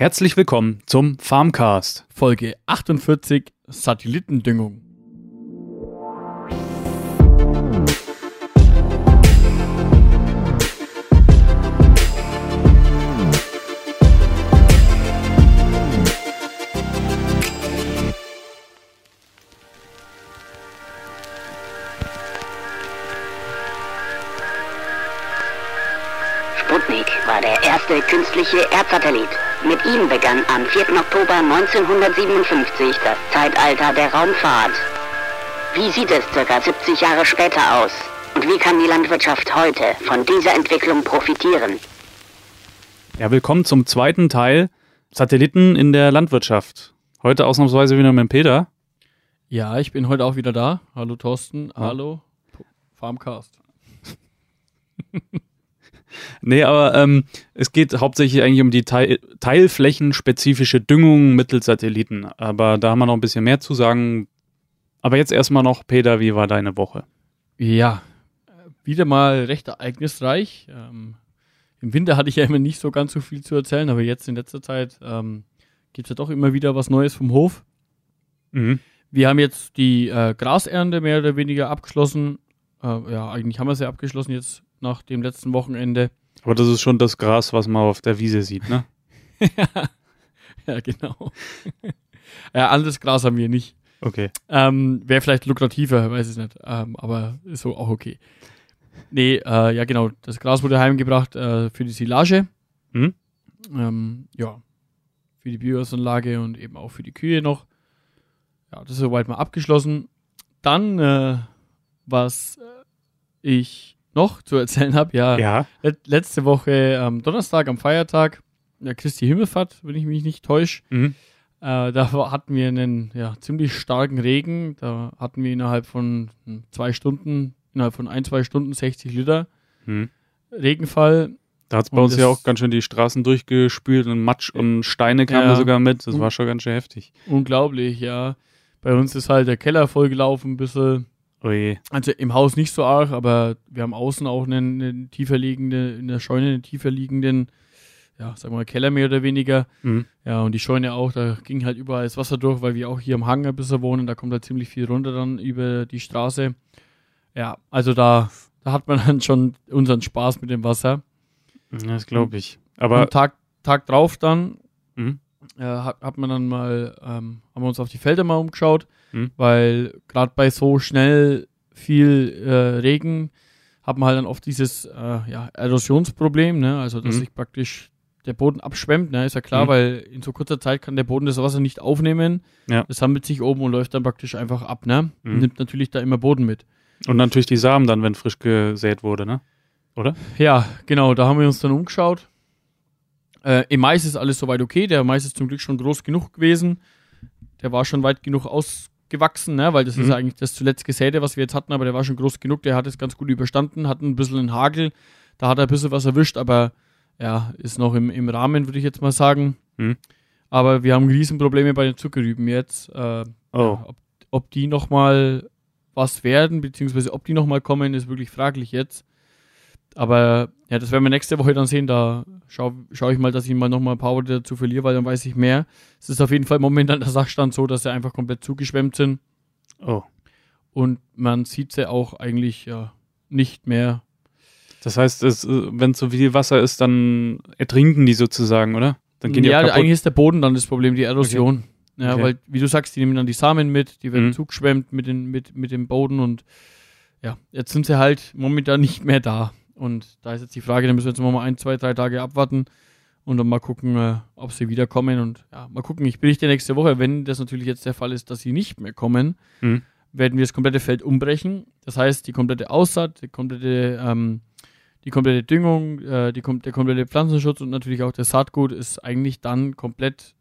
Herzlich willkommen zum Farmcast. Folge 48 Satellitendüngung. Künstliche Erdsatellit. Mit ihm begann am 4. Oktober 1957 das Zeitalter der Raumfahrt. Wie sieht es circa 70 Jahre später aus? Und wie kann die Landwirtschaft heute von dieser Entwicklung profitieren? Ja, willkommen zum zweiten Teil Satelliten in der Landwirtschaft. Heute ausnahmsweise wieder mit dem Peter. Ja, ich bin heute auch wieder da. Hallo Thorsten. Ah. Hallo Farmcast. Nee, aber ähm, es geht hauptsächlich eigentlich um die Teil teilflächenspezifische Düngung mittels Satelliten. Aber da haben wir noch ein bisschen mehr zu sagen. Aber jetzt erstmal noch, Peter, wie war deine Woche? Ja, wieder mal recht ereignisreich. Ähm, Im Winter hatte ich ja immer nicht so ganz so viel zu erzählen, aber jetzt in letzter Zeit ähm, gibt es ja doch immer wieder was Neues vom Hof. Mhm. Wir haben jetzt die äh, Grasernte mehr oder weniger abgeschlossen. Äh, ja, eigentlich haben wir sie abgeschlossen jetzt nach dem letzten Wochenende. Aber das ist schon das Gras, was man auf der Wiese sieht, ne? ja, genau. ja, anderes Gras haben wir nicht. Okay. Ähm, Wäre vielleicht lukrativer, weiß ich nicht. Ähm, aber ist so auch okay. Nee, äh, ja genau. Das Gras wurde heimgebracht äh, für die Silage. Mhm. Ähm, ja. Für die Biogasanlage und eben auch für die Kühe noch. Ja, das ist soweit mal abgeschlossen. Dann, äh, was äh, ich noch zu erzählen habe, ja, Ja. let letzte Woche am Donnerstag, am Feiertag, ja, Christi Himmelfahrt, wenn ich mich nicht täusche, Mhm. äh, da hatten wir einen ja, ziemlich starken Regen. Da hatten wir innerhalb von hm, zwei Stunden, innerhalb von ein, zwei Stunden 60 Liter Mhm. Regenfall. Da hat es bei Und uns ja auch ganz schön die Straßen durchgespült und Matsch und Steine kamen Ja. da sogar mit. Das war schon ganz schön heftig. Unglaublich, ja. Bei uns ist halt der Keller vollgelaufen, ein bisschen. Oje. Also im Haus nicht so arg, aber wir haben außen auch einen, einen tiefer liegende, in der Scheune einen tiefer liegenden, ja, sagen wir mal Keller mehr oder weniger. Mhm. Ja, und die Scheune auch, da ging halt überall das Wasser durch, weil wir auch hier am Hang ein bisschen wohnen, da kommt halt ziemlich viel runter dann über die Straße. Ja, also da, da hat man dann schon unseren Spaß mit dem Wasser. Das glaube ich. Aber und Tag, Tag drauf dann Mhm. Äh, hat, hat man dann mal, ähm, haben wir uns auf die Felder mal umgeschaut, Mhm. weil gerade bei so schnell viel äh, Regen hat man halt dann oft dieses äh, ja, Erosionsproblem, ne? also dass Mhm. sich praktisch der Boden abschwemmt, ne? ist ja klar, Mhm. weil in so kurzer Zeit kann der Boden das Wasser nicht aufnehmen. Ja. Das sammelt sich oben und läuft dann praktisch einfach ab, ne? Und nimmt natürlich da immer Boden mit. und natürlich die Samen dann, wenn frisch gesät wurde, ne? Oder? Ja, genau, da haben wir uns dann umgeschaut. Äh, Im Mais ist alles soweit okay. Der Mais ist zum Glück schon groß genug gewesen. Der war schon weit genug ausgewachsen, ne? weil das ist Mhm. ja eigentlich das zuletzt Gesäte, was wir jetzt hatten, aber der war schon groß genug. Der hat es ganz gut überstanden, hat ein bisschen einen Hagel. Da hat er ein bisschen was erwischt, aber ja, ist noch im, im Rahmen, würde ich jetzt mal sagen. Mhm. Aber wir haben Riesenprobleme bei den Zuckerrüben jetzt. Äh, Oh. ob, ob die nochmal was werden, beziehungsweise ob die nochmal kommen, ist wirklich fraglich jetzt. Aber ja, das werden wir nächste Woche dann sehen. Da schaue schau ich mal, dass ich mal nochmal ein paar Worte dazu verliere, weil dann weiß ich mehr. Es ist auf jeden Fall momentan der Sachstand so, dass sie einfach komplett zugeschwemmt sind. Oh. Und man sieht sie auch eigentlich ja, nicht mehr. Das heißt, es, äh, wenn zu viel Wasser ist, dann ertrinken die sozusagen, oder? Dann gehen die ja, eigentlich ist der Boden dann das Problem, die Erosion. Ja, Okay. weil, wie du sagst, die nehmen dann die Samen mit, die werden Mhm. zugeschwemmt mit, den, mit, mit dem Boden und ja, jetzt sind sie halt momentan nicht mehr da. Und da ist jetzt die Frage, da müssen wir jetzt mal ein, zwei, drei Tage abwarten und dann mal gucken, äh, ob sie wiederkommen. Und ja, mal gucken, ich berichte nächste Woche, wenn das natürlich jetzt der Fall ist, dass sie nicht mehr kommen, Mhm. werden wir das komplette Feld umbrechen. Das heißt, die komplette Aussaat, die komplette, ähm, die komplette Düngung, äh, die, der komplette Pflanzenschutz und natürlich auch das Saatgut ist eigentlich dann komplett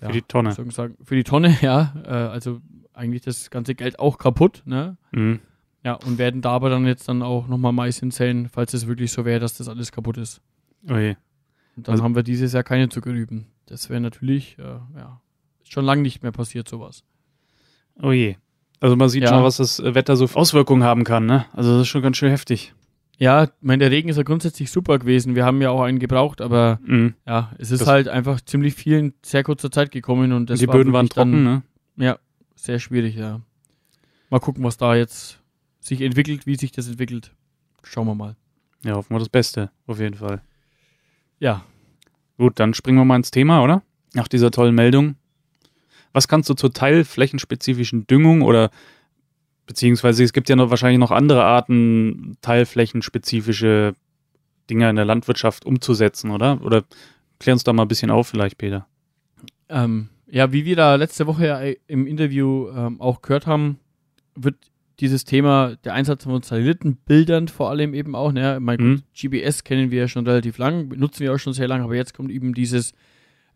Für die Tonne. sagen, für die Tonne, ja. Äh, also eigentlich das ganze Geld auch kaputt, ne? Mhm. Ja, und werden da aber dann jetzt dann auch nochmal Mais hinzählen, falls es wirklich so wäre, dass das alles kaputt ist. Oje. Und dann Also- haben wir dieses Jahr keine Zuckerrüben. Das wäre natürlich, äh, ja, schon lange nicht mehr passiert, sowas. Oje. Also man sieht Ja. schon, was das Wetter so für Auswirkungen haben kann, ne? Also das ist schon ganz schön heftig. Ja, ich meine, der Regen ist ja grundsätzlich super gewesen. Wir haben ja auch einen gebraucht, aber Mhm. ja, es ist Das- halt einfach ziemlich viel in sehr kurzer Zeit gekommen und das die war Böden waren wirklich dann- trocken, ne? Ja, sehr schwierig, ja. Mal gucken, was da jetzt sich entwickelt, wie sich das entwickelt. Schauen wir mal. Ja, hoffen wir das Beste, auf jeden Fall. Ja, Gut, dann springen wir mal ins Thema, oder? Nach dieser tollen Meldung. Was kannst du zur teilflächenspezifischen Düngung oder beziehungsweise es gibt ja noch wahrscheinlich noch andere Arten, teilflächenspezifische Dinge in der Landwirtschaft umzusetzen, oder? Oder klär uns da mal ein bisschen auf, vielleicht, Peter. ähm, ja, wie wir da letzte Woche im Interview ähm, auch gehört haben, wird dieses Thema der Einsatz von Satellitenbildern vor allem eben auch, ne, mein Mhm. GPS kennen wir ja schon relativ lang, nutzen wir auch schon sehr lange, aber jetzt kommt eben dieses,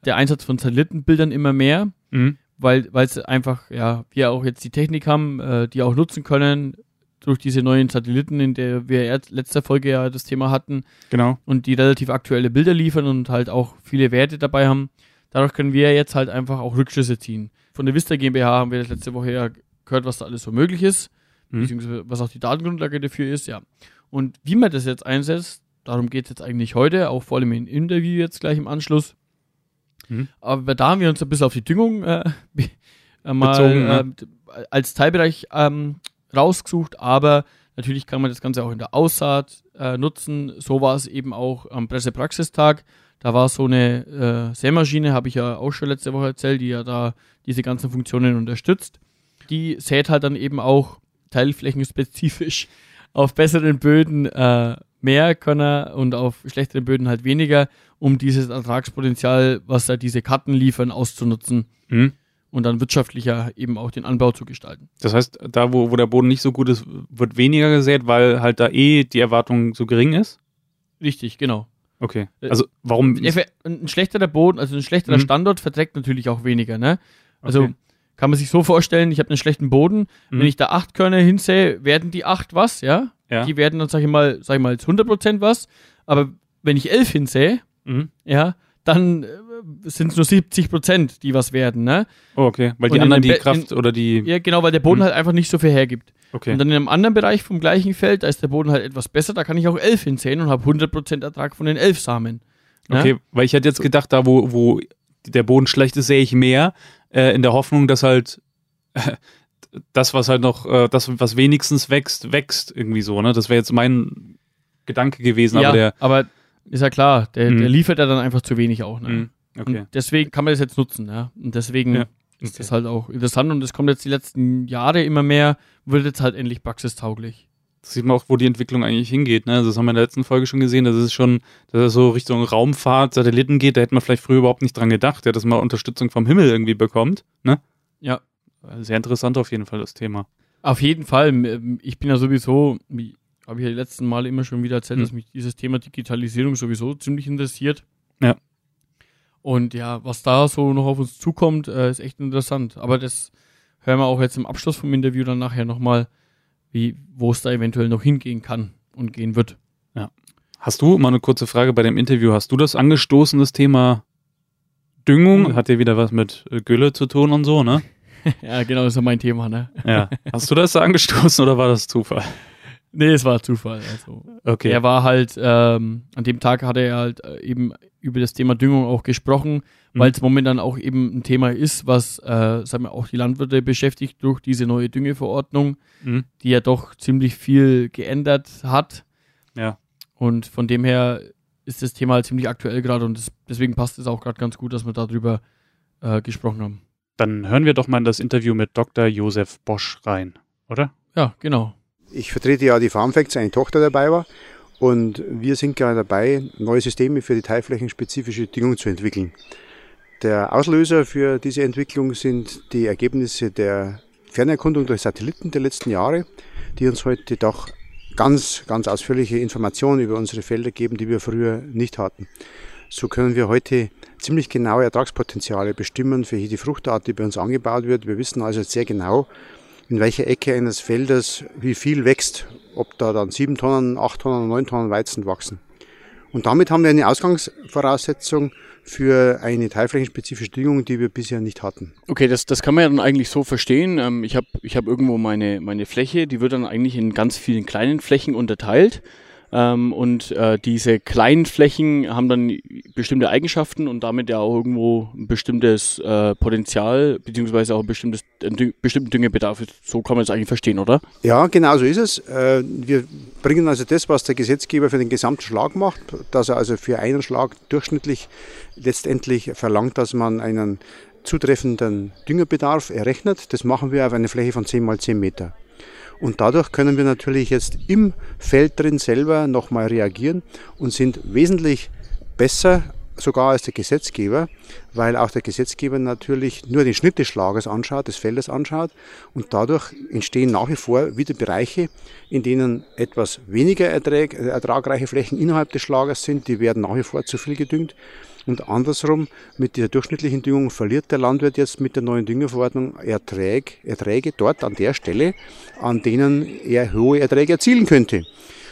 der Einsatz von Satellitenbildern immer mehr. Mhm. weil es einfach, ja, wir auch jetzt die Technik haben, äh, die auch nutzen können durch diese neuen Satelliten, in der wir letzter Folge ja das Thema hatten Genau. und die relativ aktuelle Bilder liefern und halt auch viele Werte dabei haben. Dadurch können wir jetzt halt einfach auch Rückschlüsse ziehen. Von der Vista GmbH haben wir das letzte Woche ja gehört, was da alles so möglich ist, Mhm. beziehungsweise was auch die Datengrundlage dafür ist, ja. Und wie man das jetzt einsetzt, darum geht es jetzt eigentlich heute, auch vor allem im Interview jetzt gleich im Anschluss. Mhm. Aber da haben wir uns ein bisschen auf die Düngung äh, äh, mal Bezogen, ne? äh, als Teilbereich ähm, rausgesucht, aber natürlich kann man das Ganze auch in der Aussaat äh, nutzen. So war es eben auch am Pressepraxistag. Da war so eine äh, Sämaschine, habe ich ja auch schon letzte Woche erzählt, die ja da diese ganzen Funktionen unterstützt. Die sät halt dann eben auch teilflächenspezifisch auf besseren Böden äh, mehr Körner und auf schlechteren Böden halt weniger, um dieses Ertragspotenzial, was da diese Karten liefern, auszunutzen Mhm. und dann wirtschaftlicher eben auch den Anbau zu gestalten. Das heißt, da, wo, wo der Boden nicht so gut ist, wird weniger gesät, weil halt da eh die Erwartung so gering ist? Richtig, genau. Okay. Äh, Also, warum? Ver- Ein schlechterer Boden, also ein schlechterer Mhm. Standort verträgt natürlich auch weniger, ne? Also Okay. Kann man sich so vorstellen, ich habe einen schlechten Boden, Mhm. wenn ich da acht Körner hinsähe, werden die acht was, ja? Ja. Die werden dann, sag ich mal, sag ich mal, jetzt 100% was, aber wenn ich elf hinsähe, Mhm. ja, dann sind es nur 70%, die was werden, ne? Oh, okay. Weil Und die in anderen die Kraft oder die. Ja, genau, weil der Boden Mhm. halt einfach nicht so viel hergibt. Okay. Und dann in einem anderen Bereich vom gleichen Feld, da ist der Boden halt etwas besser, da kann ich auch elf hinsäen und habe 100% Ertrag von den elf Samen. ne? Okay, weil ich hätte jetzt gedacht, da wo, wo der Boden schlecht ist, sehe ich mehr, äh, in der Hoffnung, dass halt das, was halt noch, äh, das, was wenigstens wächst, wächst irgendwie so, ne? Das wäre jetzt mein Gedanke gewesen, ja, aber der. aber ist ja klar, der, Mhm. der liefert ja dann einfach zu wenig auch. Ne? Mhm, okay. Und deswegen kann man das jetzt nutzen. Ja? Und deswegen Ja, ist okay. das halt auch interessant und es kommt jetzt die letzten Jahre immer mehr, wird jetzt halt endlich praxistauglich. Das sieht man auch, wo die Entwicklung eigentlich hingeht, ne? Das haben wir in der letzten Folge schon gesehen, dass es schon, dass es so Richtung Raumfahrt, Satelliten geht, da hätte man vielleicht früher überhaupt nicht dran gedacht, ja, dass man Unterstützung vom Himmel irgendwie bekommt, ne? Ja. Sehr interessant auf jeden Fall das Thema. Auf jeden Fall. m- Ich bin ja sowieso, wie habe ich ja die letzten Male immer schon wieder erzählt, Mhm. dass mich dieses Thema Digitalisierung sowieso ziemlich interessiert. Ja. Und ja, was da so noch auf uns zukommt, äh, ist echt interessant. Aber das hören wir auch jetzt im Abschluss vom Interview dann nachher nochmal, wie, wo es da eventuell noch hingehen kann und gehen wird. Hast du, mal eine kurze Frage bei dem Interview, hast du das angestoßen, das Thema Düngung? Mhm. Hat ja wieder was mit äh, Gülle zu tun und so, ne? ja, genau, das ist ja mein Thema, ne? Ja. Hast du das angestoßen oder war das Zufall? Nee, es war Zufall. Also. Okay. Er war halt, ähm, an dem Tag hatte er halt äh, eben über das Thema Düngung auch gesprochen, Mhm. weil es momentan auch eben ein Thema ist, was, äh, sagen wir, auch die Landwirte beschäftigt durch diese neue Düngeverordnung, Mhm. die ja doch ziemlich viel geändert hat. Ja. Und von dem her ist das Thema halt ziemlich aktuell gerade und das, deswegen passt es auch gerade ganz gut, dass wir darüber äh, gesprochen haben. Dann hören wir doch mal in das Interview mit Dr. Josef Bosch rein, oder? Ja, genau. Ich vertrete ja die Farmfacts, eine Tochter dabei war. Und wir sind gerade dabei, neue Systeme für die teilflächenspezifische Düngung zu entwickeln. Der Auslöser für diese Entwicklung sind die Ergebnisse der Fernerkundung durch Satelliten der letzten Jahre, die uns heute doch ganz, ganz ausführliche Informationen über unsere Felder geben, die wir früher nicht hatten. So können wir heute ziemlich genaue Ertragspotenziale bestimmen für jede Fruchtart, die bei uns angebaut wird. Wir wissen also sehr genau, in welcher Ecke eines Feldes wie viel wächst, ob da dann sieben Tonnen, acht Tonnen, neun Tonnen Weizen wachsen. Und damit haben wir eine Ausgangsvoraussetzung für eine teilflächenspezifische Düngung, die wir bisher nicht hatten. Okay, das, das kann man ja dann eigentlich so verstehen. Ähm, ich habe ich hab irgendwo meine, meine Fläche, die wird dann eigentlich in ganz vielen kleinen Flächen unterteilt. Ähm, und äh, diese kleinen Flächen haben dann bestimmte Eigenschaften und damit ja auch irgendwo ein bestimmtes äh, Potenzial, beziehungsweise auch ein bestimmtes, einen bestimmten Düngebedarf. So kann man es eigentlich verstehen, oder? Ja, genau so ist es. Äh, wir bringen also das, was der Gesetzgeber für den gesamten Schlag macht, dass er also für einen Schlag durchschnittlich letztendlich verlangt, dass man einen zutreffenden Düngerbedarf errechnet. Das machen wir auf einer Fläche von 10 mal 10 Meter. Und dadurch können wir natürlich jetzt im Feld drin selber nochmal reagieren und sind wesentlich besser sogar als der Gesetzgeber, weil auch der Gesetzgeber natürlich nur den Schnitt des Schlagers anschaut, des Feldes anschaut. Und dadurch entstehen nach wie vor wieder Bereiche, in denen etwas weniger ertrag, ertragreiche Flächen innerhalb des Schlagers sind, die werden nach wie vor zu viel gedüngt und andersrum, mit dieser durchschnittlichen Düngung verliert der Landwirt jetzt mit der neuen Düngerverordnung Erträge, Erträge dort an der Stelle, an denen er hohe Erträge erzielen könnte.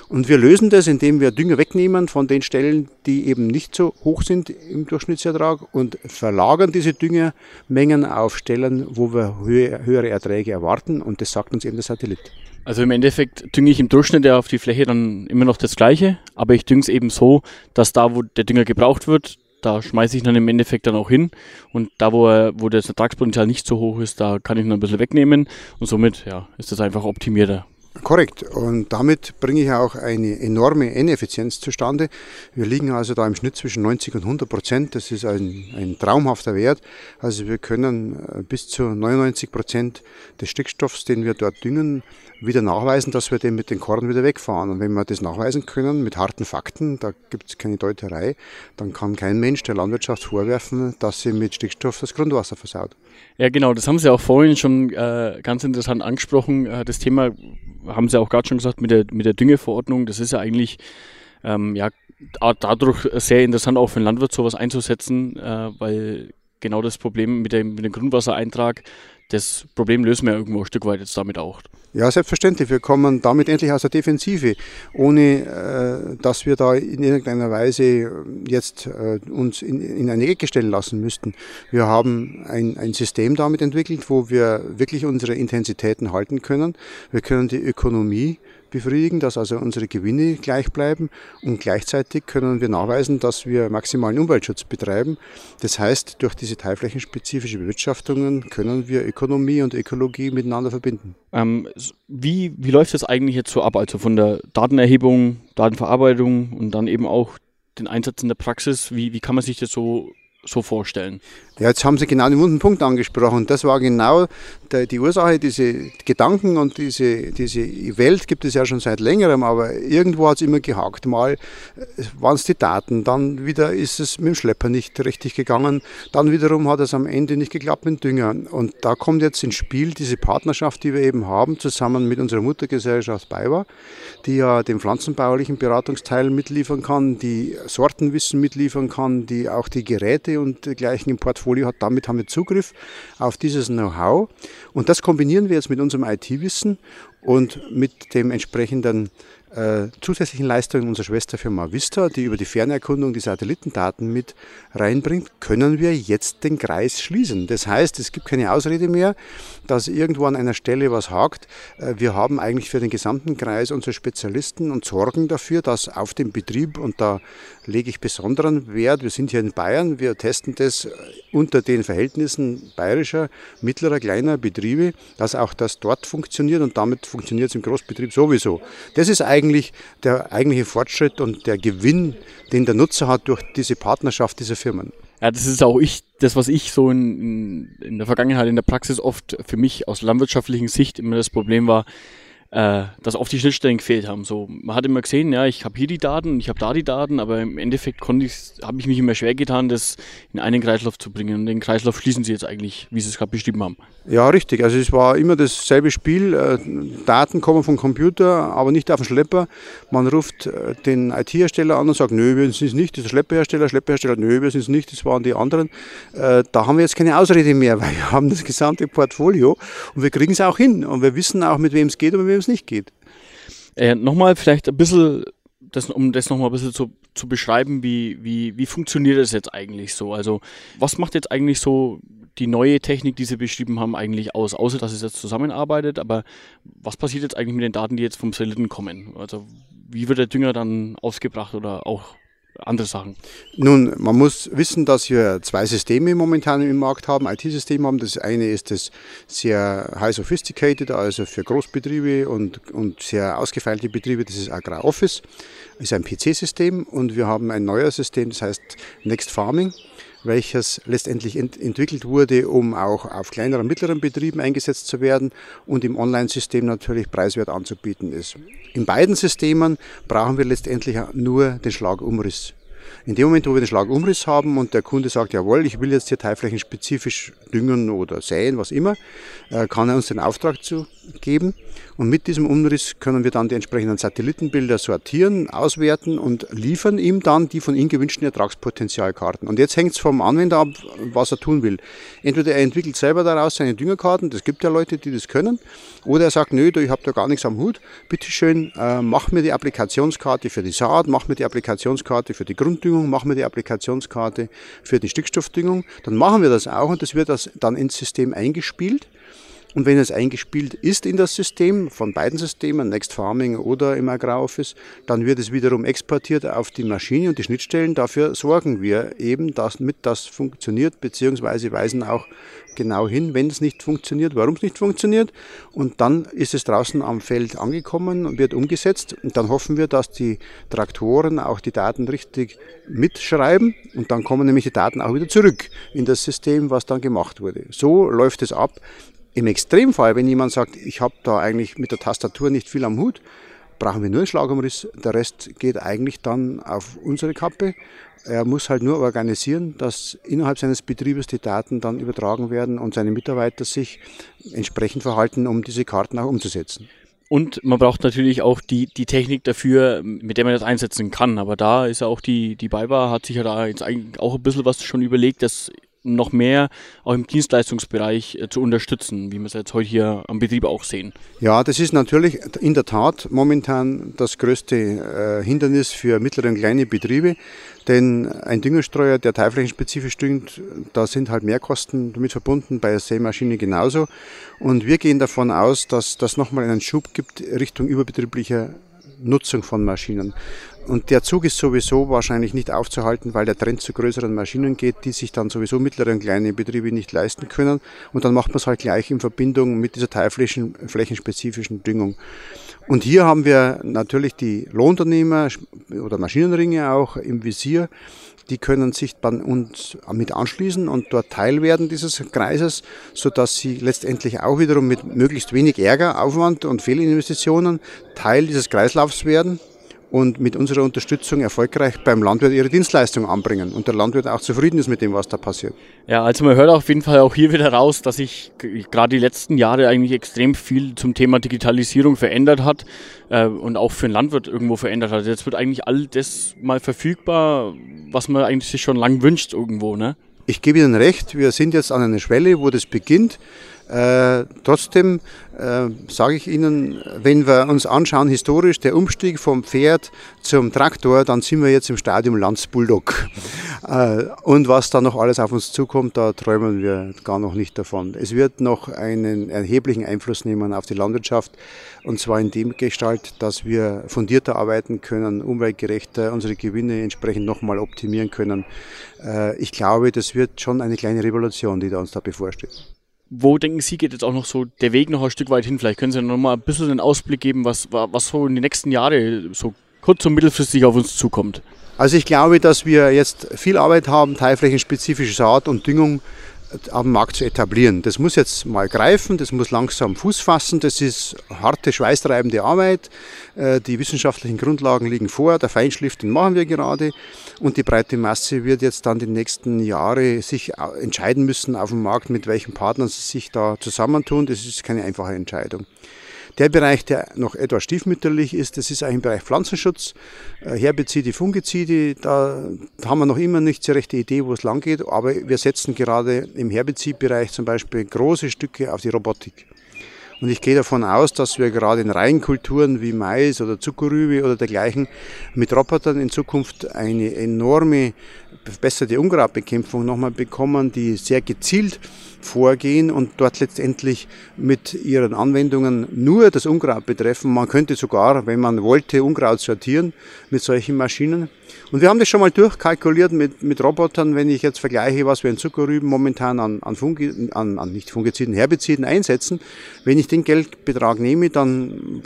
Und wir lösen das, indem wir Dünger wegnehmen von den Stellen, die eben nicht so hoch sind im Durchschnittsertrag und verlagern diese Düngermengen auf Stellen, wo wir höhere Erträge erwarten. Und das sagt uns eben der Satellit. Also im Endeffekt dünge ich im Durchschnitt ja auf die Fläche dann immer noch das Gleiche, aber ich dünge es eben so, dass da, wo der Dünger gebraucht wird, da schmeiße ich dann im Endeffekt dann auch hin. Und da, wo, wo das Ertragspotenzial nicht so hoch ist, da kann ich ihn ein bisschen wegnehmen. Und somit ja, ist das einfach optimierter. Korrekt. Und damit bringe ich auch eine enorme N-Effizienz zustande. Wir liegen also da im Schnitt zwischen 90 und 100 Prozent. Das ist ein, ein traumhafter Wert. Also wir können äh, bis zu 99 Prozent des Stickstoffs, den wir dort düngen, wieder nachweisen, dass wir den mit den Korn wieder wegfahren. Und wenn wir das nachweisen können mit harten Fakten, da gibt es keine Deuterei, dann kann kein Mensch der Landwirtschaft vorwerfen, dass sie mit Stickstoff das Grundwasser versaut. Ja, genau, das haben Sie auch vorhin schon äh, ganz interessant angesprochen. Äh, das Thema haben Sie auch gerade schon gesagt mit der, mit der Düngeverordnung. Das ist ja eigentlich ähm, ja, dadurch sehr interessant auch für den Landwirt sowas einzusetzen, äh, weil genau das Problem mit dem, mit dem Grundwassereintrag, das Problem lösen wir irgendwo ein Stück weit jetzt damit auch. Ja, selbstverständlich. Wir kommen damit endlich aus der Defensive, ohne äh, dass wir da in irgendeiner Weise jetzt äh, uns in, in, eine Ecke stellen lassen müssten. Wir haben ein, ein System damit entwickelt, wo wir wirklich unsere Intensitäten halten können. Wir können die Ökonomie befriedigen, dass also unsere Gewinne gleich bleiben und gleichzeitig können wir nachweisen, dass wir maximalen Umweltschutz betreiben. Das heißt, durch diese teilflächenspezifische Bewirtschaftungen können wir Ökonomie und Ökologie miteinander verbinden. Ähm, wie, wie läuft das eigentlich jetzt so ab? Also von der Datenerhebung, Datenverarbeitung und dann eben auch den Einsatz in der Praxis. Wie, wie kann man sich das so so vorstellen? Ja, jetzt haben Sie genau den wunden Punkt angesprochen. Das war genau der, die Ursache, diese Gedanken und diese, diese Welt gibt es ja schon seit längerem, aber irgendwo hat es immer gehakt. Mal waren es die Daten, dann wieder ist es mit dem Schlepper nicht richtig gegangen, dann wiederum hat es am Ende nicht geklappt mit Dünger. Und da kommt jetzt ins Spiel diese Partnerschaft, die wir eben haben, zusammen mit unserer Muttergesellschaft BayWa, die ja den pflanzenbaulichen Beratungsteil mitliefern kann, die Sortenwissen mitliefern kann, die auch die Geräte und dergleichen im Portfolio Portfolio hat. Damit haben wir Zugriff auf dieses Know-how. Und das kombinieren wir jetzt mit unserem IT-Wissen und mit dem entsprechenden äh, zusätzlichen Leistungen unserer Schwesterfirma Vista, die über die Fernerkundung die Satellitendaten mit reinbringt, können wir jetzt den Kreis schließen. Das heißt, es gibt keine Ausrede mehr, dass irgendwo an einer Stelle was hakt. Äh, wir haben eigentlich für den gesamten Kreis unsere Spezialisten und sorgen dafür, dass auf dem Betrieb, und da lege ich besonderen Wert, wir sind hier in Bayern, wir testen das unter den Verhältnissen bayerischer, mittlerer, kleiner Betriebe, dass auch das dort funktioniert und damit funktioniert es im Großbetrieb sowieso. Das ist eigentlich der eigentliche Fortschritt und der Gewinn, den der Nutzer hat durch diese Partnerschaft dieser Firmen. Ja, das ist auch ich, das, was ich so in, in der Vergangenheit in der Praxis oft für mich aus landwirtschaftlichen Sicht immer das Problem war, äh, dass oft die Schnittstellen gefehlt haben. So, man hat immer gesehen, ja, ich habe hier die Daten, ich habe da die Daten, aber im Endeffekt habe ich mich immer schwer getan, das in einen Kreislauf zu bringen. Und den Kreislauf schließen Sie jetzt eigentlich, wie Sie es gerade beschrieben haben. Ja, richtig. Also es war immer dasselbe Spiel. Äh, Daten kommen vom Computer, aber nicht auf den Schlepper. Man ruft äh, den IT-Hersteller an und sagt, nö, wir sind es nicht. Das ist der Schlepperhersteller. Schlepperhersteller, nö, wir sind es nicht. Das waren die anderen. Äh, da haben wir jetzt keine Ausrede mehr, weil wir haben das gesamte Portfolio und wir kriegen es auch hin. Und wir wissen auch, mit wem es geht und mit wem es nicht geht. Äh, nochmal vielleicht ein bisschen, das, um das nochmal ein bisschen zu, zu beschreiben, wie, wie, wie funktioniert das jetzt eigentlich so? Also was macht jetzt eigentlich so die neue Technik, die Sie beschrieben haben, eigentlich aus, außer dass es jetzt zusammenarbeitet. Aber was passiert jetzt eigentlich mit den Daten, die jetzt vom Satelliten kommen? Also wie wird der Dünger dann ausgebracht oder auch andere Sachen? Nun, man muss wissen, dass wir zwei Systeme momentan im Markt haben, IT-Systeme haben. Das eine ist das sehr high sophisticated, also für Großbetriebe und, und sehr ausgefeilte Betriebe, das ist Agrar Office, ist ein PC-System und wir haben ein neues System, das heißt Next Farming welches letztendlich ent entwickelt wurde, um auch auf kleineren und mittleren Betrieben eingesetzt zu werden und im Online-System natürlich preiswert anzubieten ist. In beiden Systemen brauchen wir letztendlich nur den Schlagumriss. In dem Moment, wo wir den Schlagumriss haben und der Kunde sagt, jawohl, ich will jetzt hier teilflächenspezifisch düngen oder säen, was immer, äh, kann er uns den Auftrag zu geben. Und mit diesem Umriss können wir dann die entsprechenden Satellitenbilder sortieren, auswerten und liefern ihm dann die von ihm gewünschten Ertragspotenzialkarten. Und jetzt hängt es vom Anwender ab, was er tun will. Entweder er entwickelt selber daraus seine Düngerkarten, das gibt ja Leute, die das können, oder er sagt, nö, ich habe da gar nichts am Hut, bitteschön, äh, mach mir die Applikationskarte für die Saat, mach mir die Applikationskarte für die Grunddüngung, mach mir die Applikationskarte für die Stickstoffdüngung. Dann machen wir das auch und das wird das dann ins System eingespielt. Und wenn es eingespielt ist in das System, von beiden Systemen, Next Farming oder im AgrarOffice, dann wird es wiederum exportiert auf die Maschine und die Schnittstellen. Dafür sorgen wir eben, dass mit das funktioniert, beziehungsweise weisen auch genau hin, wenn es nicht funktioniert, warum es nicht funktioniert. Und dann ist es draußen am Feld angekommen und wird umgesetzt. Und dann hoffen wir, dass die Traktoren auch die Daten richtig mitschreiben. Und dann kommen nämlich die Daten auch wieder zurück in das System, was dann gemacht wurde. So läuft es ab. Im Extremfall, wenn jemand sagt, ich habe da eigentlich mit der Tastatur nicht viel am Hut, brauchen wir nur einen Schlagumriss. Der Rest geht eigentlich dann auf unsere Kappe. Er muss halt nur organisieren, dass innerhalb seines Betriebes die Daten dann übertragen werden und seine Mitarbeiter sich entsprechend verhalten, um diese Karten auch umzusetzen. Und man braucht natürlich auch die, die Technik dafür, mit der man das einsetzen kann. Aber da ist ja auch die, die BayWa hat sich ja da jetzt eigentlich auch ein bisschen was schon überlegt, das noch mehr auch im Dienstleistungsbereich äh, zu unterstützen, wie wir es jetzt heute hier am Betrieb auch sehen. Ja, das ist natürlich in der Tat momentan das größte äh, Hindernis für mittlere und kleine Betriebe, denn ein Düngerstreuer, der teilflächenspezifisch düngt, da sind halt Mehrkosten damit verbunden, bei der Sämaschine genauso. Und wir gehen davon aus, dass das nochmal einen Schub gibt Richtung überbetrieblicher Nutzung von Maschinen. Und der Zug ist sowieso wahrscheinlich nicht aufzuhalten, weil der Trend zu größeren Maschinen geht, die sich dann sowieso mittlere und kleine Betriebe nicht leisten können. Und dann macht man es halt gleich in Verbindung mit dieser teilflächenspezifischen Düngung. Und hier haben wir natürlich die Lohnunternehmer oder Maschinenringe auch im Visier. Die können sich dann uns mit anschließen und dort Teil werden dieses Kreises, sodass sie letztendlich auch wiederum mit möglichst wenig Ärger, Aufwand und Fehlinvestitionen Teil dieses Kreislaufs werden und mit unserer Unterstützung erfolgreich beim Landwirt ihre Dienstleistung anbringen und der Landwirt auch zufrieden ist mit dem, was da passiert. Ja, also man hört auf jeden Fall auch hier wieder raus, dass sich gerade die letzten Jahre eigentlich extrem viel zum Thema Digitalisierung verändert hat äh, und auch für den Landwirt irgendwo verändert hat. Jetzt wird eigentlich all das mal verfügbar, was man eigentlich sich schon lange wünscht irgendwo, ne? Ich gebe Ihnen recht, wir sind jetzt an einer Schwelle, wo das beginnt. Äh, trotzdem äh, sage ich Ihnen, wenn wir uns anschauen, historisch der Umstieg vom Pferd zum Traktor, dann sind wir jetzt im Stadium Landsbulldog. Äh, und was da noch alles auf uns zukommt, da träumen wir gar noch nicht davon. Es wird noch einen erheblichen Einfluss nehmen auf die Landwirtschaft und zwar in dem Gestalt, dass wir fundierter arbeiten können, umweltgerechter unsere Gewinne entsprechend nochmal optimieren können. Äh, ich glaube, das wird schon eine kleine Revolution, die da uns da bevorsteht wo denken Sie, geht jetzt auch noch so der Weg noch ein Stück weit hin? Vielleicht können Sie noch mal ein bisschen einen Ausblick geben, was, was so in den nächsten Jahren so kurz- und mittelfristig auf uns zukommt. Also ich glaube, dass wir jetzt viel Arbeit haben, teilflächenspezifische Saat und Düngung am Markt zu etablieren. Das muss jetzt mal greifen, das muss langsam Fuß fassen, das ist harte, schweißtreibende Arbeit. Äh, die wissenschaftlichen Grundlagen liegen vor, der Feinschliff, den machen wir gerade und die breite Masse wird jetzt dann die nächsten Jahre sich entscheiden müssen auf dem Markt, mit welchen Partnern sie sich da zusammentun. Das ist keine einfache Entscheidung. Der Bereich, der noch etwas stiefmütterlich ist, das ist eigentlich im Bereich Pflanzenschutz. Äh, Herbizide, Fungizide, da haben wir noch immer nicht so rechte Idee, wo es lang geht, aber wir setzen gerade im Herbizidbereich zum Beispiel große Stücke auf die Robotik. Und ich gehe davon aus, dass wir gerade in Reinkulturen wie Mais oder Zuckerrübe oder dergleichen mit Robotern in Zukunft eine enorme verbesserte Unkrautbekämpfung nochmal bekommen, die sehr gezielt vorgehen und dort letztendlich mit ihren Anwendungen nur das Unkraut betreffen. Man könnte sogar, wenn man wollte, Unkraut sortieren mit solchen Maschinen. Und wir haben das schon mal durchkalkuliert mit, mit Robotern, wenn ich jetzt vergleiche, was wir in Zuckerrüben momentan an, an, Fungi, an, an nicht Fungiziden, Herbiziden einsetzen. Wenn ich den Geldbetrag nehme, dann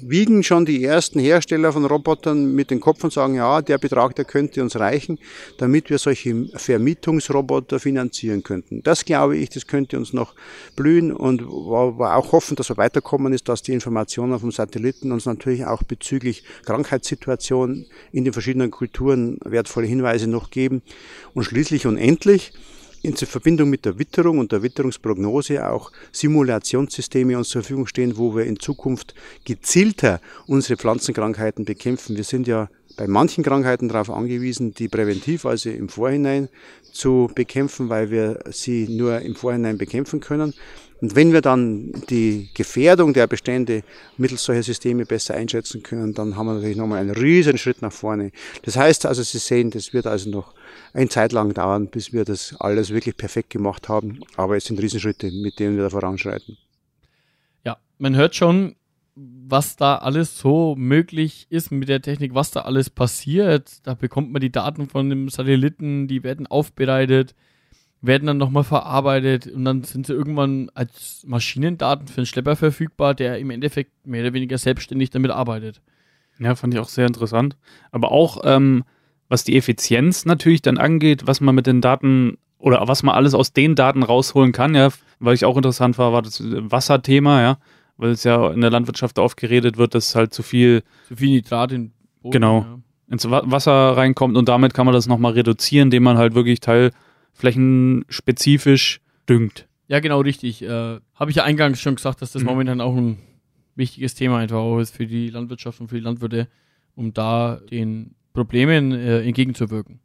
wiegen schon die ersten Hersteller von Robotern mit dem Kopf und sagen, ja, der Betrag, der könnte uns reichen, damit wir solche Vermietungsroboter finanzieren könnten. Das glaube ich, das könnte uns noch blühen und war auch hoffen, dass wir weiterkommen, ist, dass die Informationen vom Satelliten uns natürlich auch bezüglich Krankheitssituationen in den verschiedenen Kulturen wertvolle Hinweise noch geben. Und schließlich und endlich in Verbindung mit der Witterung und der Witterungsprognose auch Simulationssysteme uns zur Verfügung stehen, wo wir in Zukunft gezielter unsere Pflanzenkrankheiten bekämpfen. Wir sind ja bei manchen Krankheiten darauf angewiesen, die präventiv, also im Vorhinein zu bekämpfen, weil wir sie nur im Vorhinein bekämpfen können. Und wenn wir dann die Gefährdung der Bestände mittels solcher Systeme besser einschätzen können, dann haben wir natürlich nochmal einen riesen Schritt nach vorne. Das heißt also, Sie sehen, das wird also noch eine Zeit lang dauern, bis wir das alles wirklich perfekt gemacht haben. Aber es sind Riesenschritte, mit denen wir da voranschreiten. Ja, man hört schon, was da alles so möglich ist mit der Technik, was da alles passiert. Da bekommt man die Daten von dem Satelliten, die werden aufbereitet werden dann nochmal verarbeitet und dann sind sie irgendwann als Maschinendaten für einen Schlepper verfügbar, der im Endeffekt mehr oder weniger selbstständig damit arbeitet. Ja, fand ich auch sehr interessant. Aber auch, ähm, was die Effizienz natürlich dann angeht, was man mit den Daten oder was man alles aus den Daten rausholen kann, ja, weil ich auch interessant war, war das Wasserthema, ja, weil es ja in der Landwirtschaft oft geredet wird, dass halt zu viel, zu viel Nitrat in Boden, genau, ja. ins Wasser reinkommt und damit kann man das nochmal reduzieren, indem man halt wirklich Teil flächenspezifisch düngt. Ja, genau, richtig. Äh, Habe ich ja eingangs schon gesagt, dass das mhm. momentan auch ein wichtiges Thema einfach auch ist für die Landwirtschaft und für die Landwirte, um da den Problemen äh, entgegenzuwirken.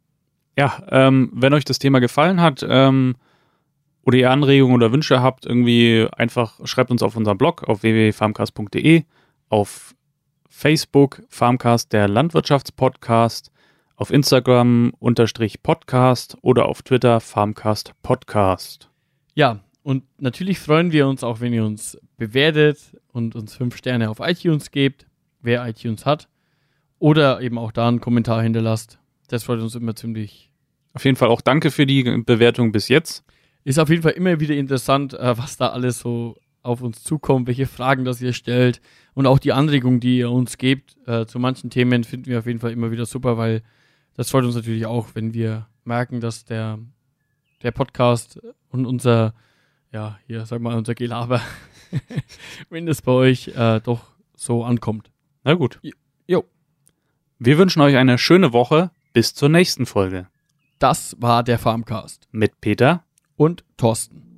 Ja, ähm, wenn euch das Thema gefallen hat ähm, oder ihr Anregungen oder Wünsche habt, irgendwie einfach schreibt uns auf unserem Blog auf www.farmcast.de, auf Facebook Farmcast, der Landwirtschaftspodcast, auf Instagram unterstrich Podcast oder auf Twitter Farmcast Podcast. Ja, und natürlich freuen wir uns auch, wenn ihr uns bewertet und uns fünf Sterne auf iTunes gebt, wer iTunes hat. Oder eben auch da einen Kommentar hinterlasst. Das freut uns immer ziemlich. Auf jeden Fall auch danke für die Bewertung bis jetzt. Ist auf jeden Fall immer wieder interessant, äh, was da alles so auf uns zukommt, welche Fragen das ihr stellt und auch die Anregungen, die ihr uns gebt. Äh, zu manchen Themen finden wir auf jeden Fall immer wieder super, weil das freut uns natürlich auch, wenn wir merken, dass der, der Podcast und unser, ja, hier, sag mal, unser Gelaber, wenn das bei euch äh, doch so ankommt. Na gut. Jo. Wir wünschen euch eine schöne Woche. Bis zur nächsten Folge. Das war der Farmcast. Mit Peter und Thorsten.